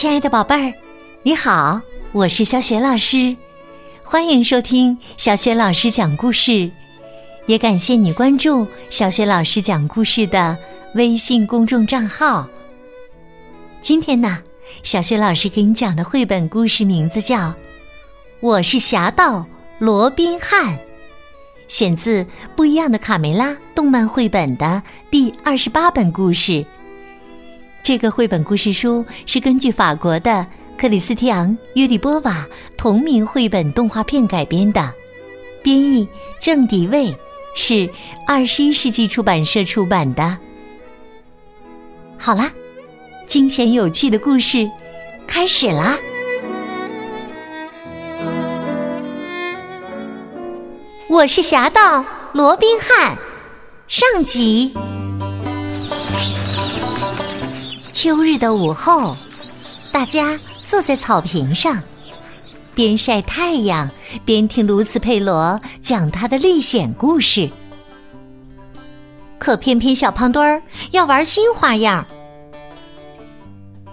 亲爱的宝贝儿，你好，我是小雪老师，欢迎收听小雪老师讲故事，也感谢你关注小雪老师讲故事的微信公众账号。今天呢，小雪老师给你讲的绘本故事名字叫《我是侠盗罗宾汉》，选自《不一样的卡梅拉》动漫绘本的第二十八本故事。这个绘本故事书是根据法国的克里斯蒂昂·约里波瓦同名绘本动画片改编的，编译郑迪卫，是二十一世纪出版社出版的。好啦，惊险有趣的故事开始啦！我是侠盗罗宾汉，上集。秋日的午后，大家坐在草坪上，边晒太阳边听卢茨佩罗讲他的历险故事。可偏偏小胖墩儿要玩新花样，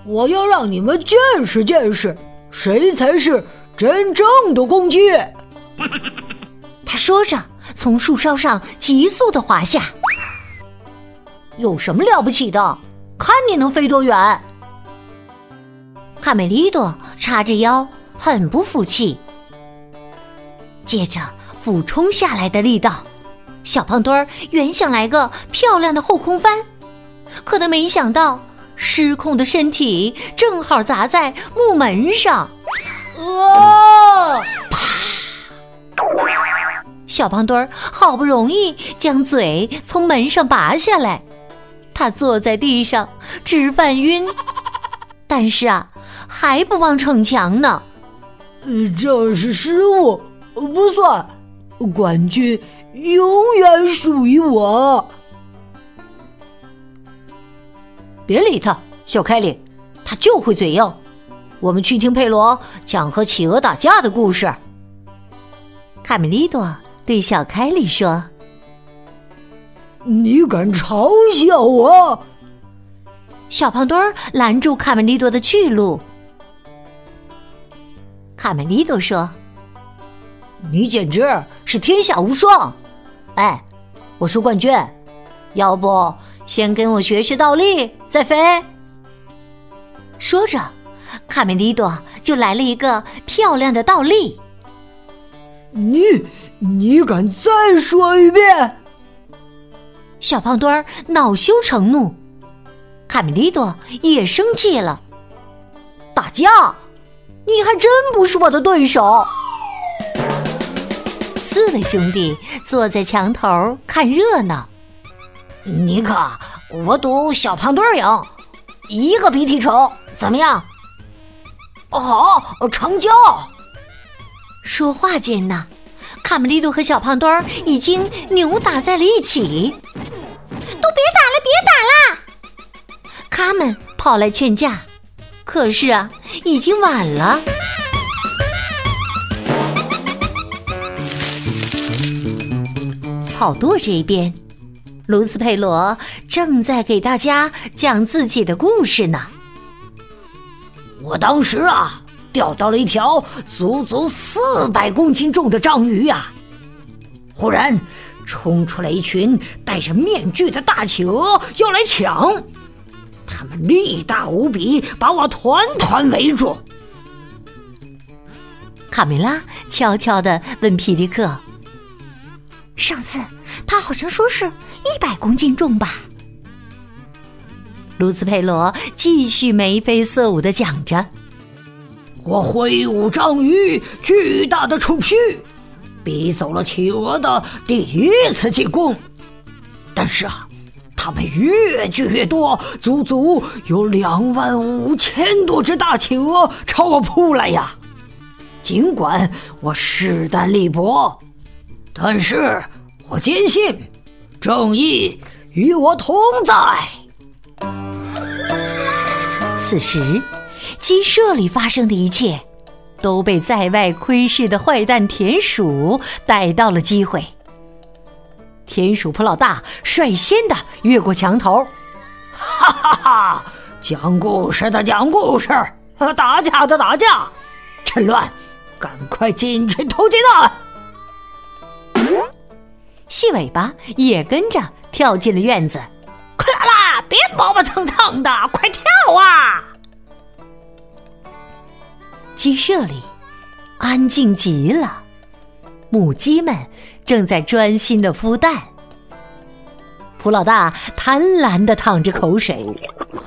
我要让你们见识见识，谁才是真正的公鸡！他说着，从树梢上急速的滑下。有什么了不起的？看你能飞多远！卡梅利多叉着腰，很不服气。接着俯冲下来的力道，小胖墩儿原想来个漂亮的后空翻，可他没想到失控的身体正好砸在木门上，啊！啪！小胖墩儿好不容易将嘴从门上拔下来。他坐在地上直犯晕，但是啊，还不忘逞强呢。这是失误，不算，冠军永远属于我。别理他，小凯里，他就会嘴硬。我们去听佩罗讲和企鹅打架的故事。卡梅利多对小凯里说。你敢嘲笑我？小胖墩儿拦住卡梅利多的去路。卡梅利多说：“你简直是天下无双！哎，我是冠军，要不先跟我学学倒立再飞？”说着，卡梅利多就来了一个漂亮的倒立。你你敢再说一遍？小胖墩儿恼羞成怒，卡梅利多也生气了。打架，你还真不是我的对手。四位兄弟坐在墙头看热闹。尼克，我赌小胖墩儿赢，一个鼻涕虫，怎么样？好，成交。说话间呢，卡梅利多和小胖墩儿已经扭打在了一起。他们跑来劝架，可是啊，已经晚了。草垛这边，卢斯佩罗正在给大家讲自己的故事呢。我当时啊，钓到了一条足足四百公斤重的章鱼呀，忽然。冲出来一群戴着面具的大企鹅，要来抢。他们力大无比，把我团团围住。卡梅拉悄悄的问皮迪克：“上次他好像说是一百公斤重吧？”卢斯佩罗继续眉飞色舞的讲着：“我挥舞章鱼，巨大的触须。”逼走了企鹅的第一次进攻，但是啊，他们越聚越多，足足有两万五千多只大企鹅朝我扑来呀！尽管我势单力薄，但是我坚信正义与我同在。此时，鸡舍里发生的一切。都被在外窥视的坏蛋田鼠逮到了机会。田鼠普老大率先的越过墙头，哈哈哈！讲故事的讲故事，打架的打架，趁乱，赶快进去偷鸡蛋。细尾巴也跟着跳进了院子。快来啦！别磨磨蹭蹭的，快跳啊！鸡舍里安静极了，母鸡们正在专心的孵蛋。蒲老大贪婪的淌着口水，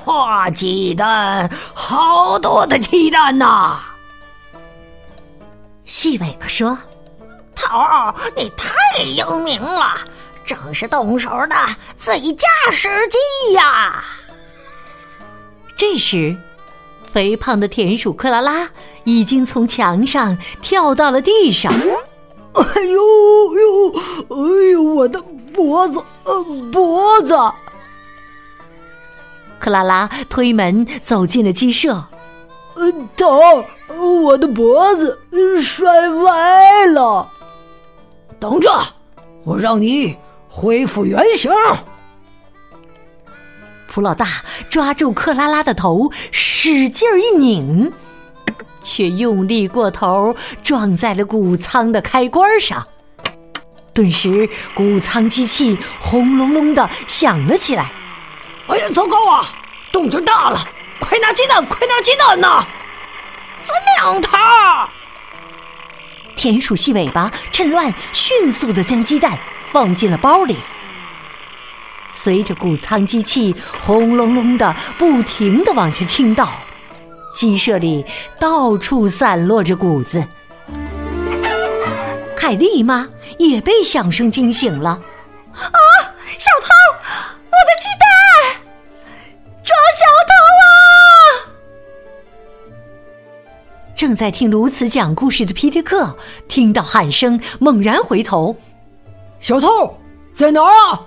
哇，鸡蛋，好多的鸡蛋呐！细尾巴说：“头儿，你太英明了，正是动手的最佳时机呀！”这时，肥胖的田鼠克拉拉已经从墙上跳到了地上。哎呦呦，哎呦，我的！脖子，呃，脖子。克拉拉推门走进了鸡舍，呃，疼，我的脖子摔歪了。等着，我让你恢复原形。普老大抓住克拉拉的头，使劲一拧，却用力过头，撞在了谷仓的开关上。顿时，谷仓机器轰隆隆的响了起来。哎呀，糟糕啊！动静大了，快拿鸡蛋，快拿鸡蛋呐！遵命，头。田鼠细尾巴趁乱迅速的将鸡蛋放进了包里。随着谷仓机器轰隆隆的不停的往下倾倒，鸡舍里到处散落着谷子。凯莉妈也被响声惊醒了。啊！小偷！我的鸡蛋！抓小偷啊！正在听卢茨讲故事的皮特克听到喊声，猛然回头：“小偷在哪儿啊？”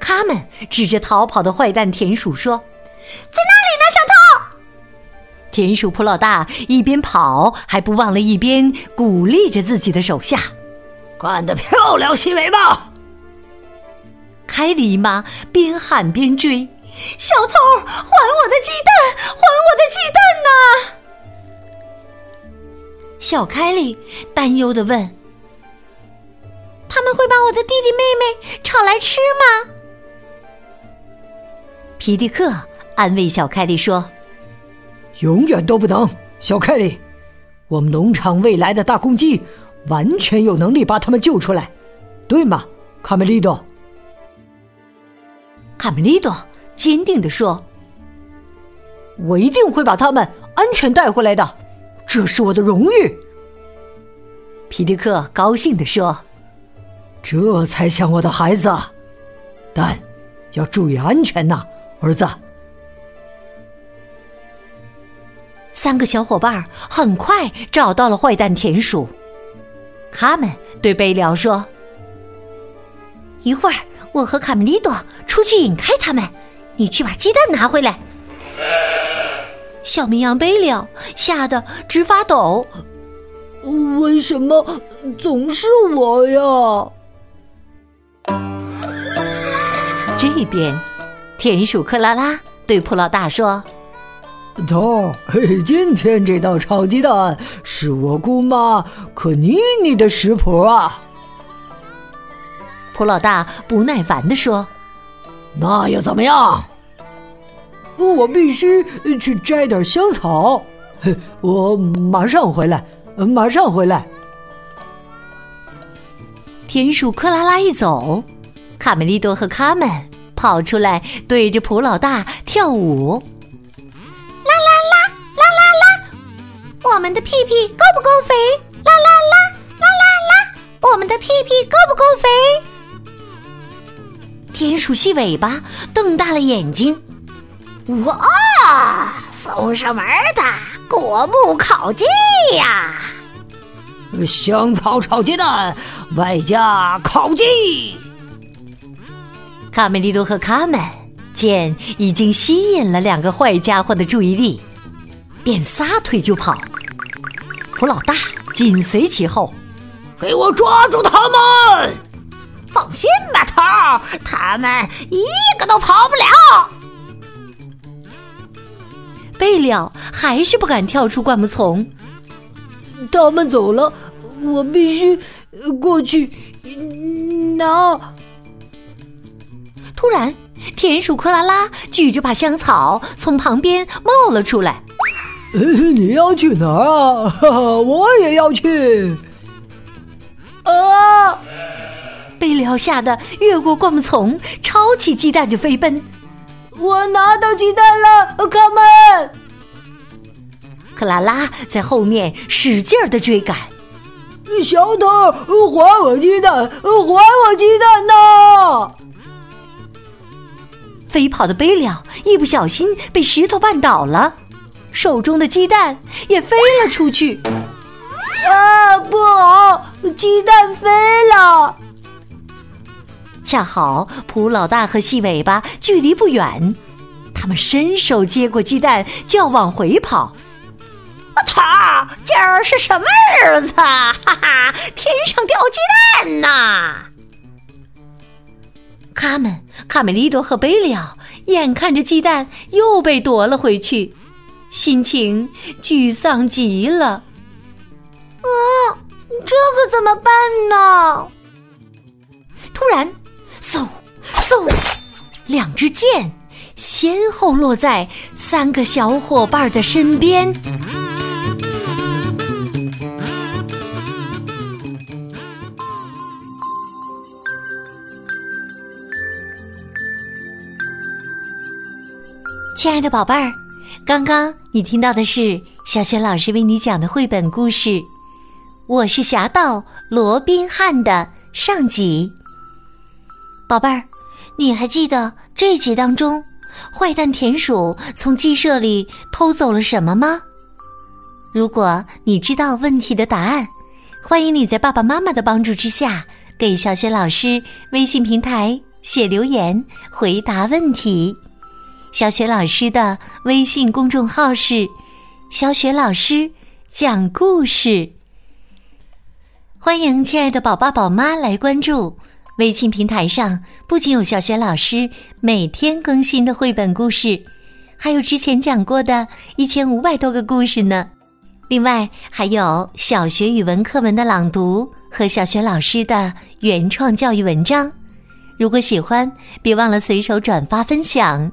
他们指着逃跑的坏蛋田鼠说：“在那，！”田鼠普老大一边跑，还不忘了一边鼓励着自己的手下：“干得漂亮，西尾巴！”凯里妈边喊边追：“小偷，还我的鸡蛋！还我的鸡蛋呐！”小凯里担忧的问：“他们会把我的弟弟妹妹炒来吃吗？”皮迪克安慰小凯里说。永远都不能，小凯莉，我们农场未来的大公鸡完全有能力把他们救出来，对吗，卡梅利多？卡梅利多坚定的说：“我一定会把他们安全带回来的，这是我的荣誉。”皮迪克高兴的说：“这才像我的孩子，但要注意安全呐，儿子。”三个小伙伴很快找到了坏蛋田鼠，他们对贝辽说：“一会儿我和卡梅利多出去引开他们，你去把鸡蛋拿回来。”小绵羊贝辽吓得直发抖：“为什么总是我呀？”这边，田鼠克拉拉对普老大说。头，今天这道炒鸡蛋是我姑妈可妮妮的食谱啊。普老大不耐烦的说：“那又怎么样？我必须去摘点香草。我马上回来，马上回来。”田鼠克拉拉一走，卡梅利多和卡门跑出来，对着普老大跳舞。我们的屁屁够不够肥？啦啦啦啦啦啦！我们的屁屁够不够肥？田鼠细尾巴瞪大了眼睛。哇！送上门的果木烤鸡呀！香草炒鸡蛋，外加烤鸡。卡梅利多和卡门见已经吸引了两个坏家伙的注意力，便撒腿就跑。普老大紧随其后，给我抓住他们！放心吧，头儿，他们一个都跑不了。贝了还是不敢跳出灌木丛。他们走了，我必须过去拿。突然，田鼠克拉拉举着把香草从旁边冒了出来。你要去哪儿啊？我也要去。啊！贝利奥吓得越过灌木丛，抄起鸡蛋就飞奔。我拿到鸡蛋了，卡门！克拉拉在后面使劲儿的追赶。小偷，还我鸡蛋！还我鸡蛋呐！飞跑的贝利奥一不小心被石头绊倒了，手中的鸡蛋也飞了出去。啊，不好！鸡蛋飞了。恰好普老大和细尾巴距离不远，他们伸手接过鸡蛋就要往回跑。他今儿是什么日子？哈哈，天上掉鸡蛋呐！卡门、卡梅利多和贝利奥眼看着鸡蛋又被夺了回去，心情沮丧极了。啊，这可怎么办呢？突然。嗖，嗖，两支箭先后落在三个小伙伴的身边。亲爱的宝贝儿，刚刚你听到的是小雪老师为你讲的绘本故事《我是侠盗罗宾汉》的上集。宝贝儿，你还记得这集当中，坏蛋田鼠从鸡舍里偷走了什么吗？如果你知道问题的答案，欢迎你在爸爸妈妈的帮助之下，给小雪老师微信平台写留言回答问题。小雪老师的微信公众号是“小雪老师讲故事”，欢迎亲爱的宝爸宝妈来关注。微信平台上不仅有小学老师每天更新的绘本故事，还有之前讲过的一千五百多个故事呢。另外还有小学语文课文的朗读和小学老师的原创教育文章。如果喜欢，别忘了随手转发分享。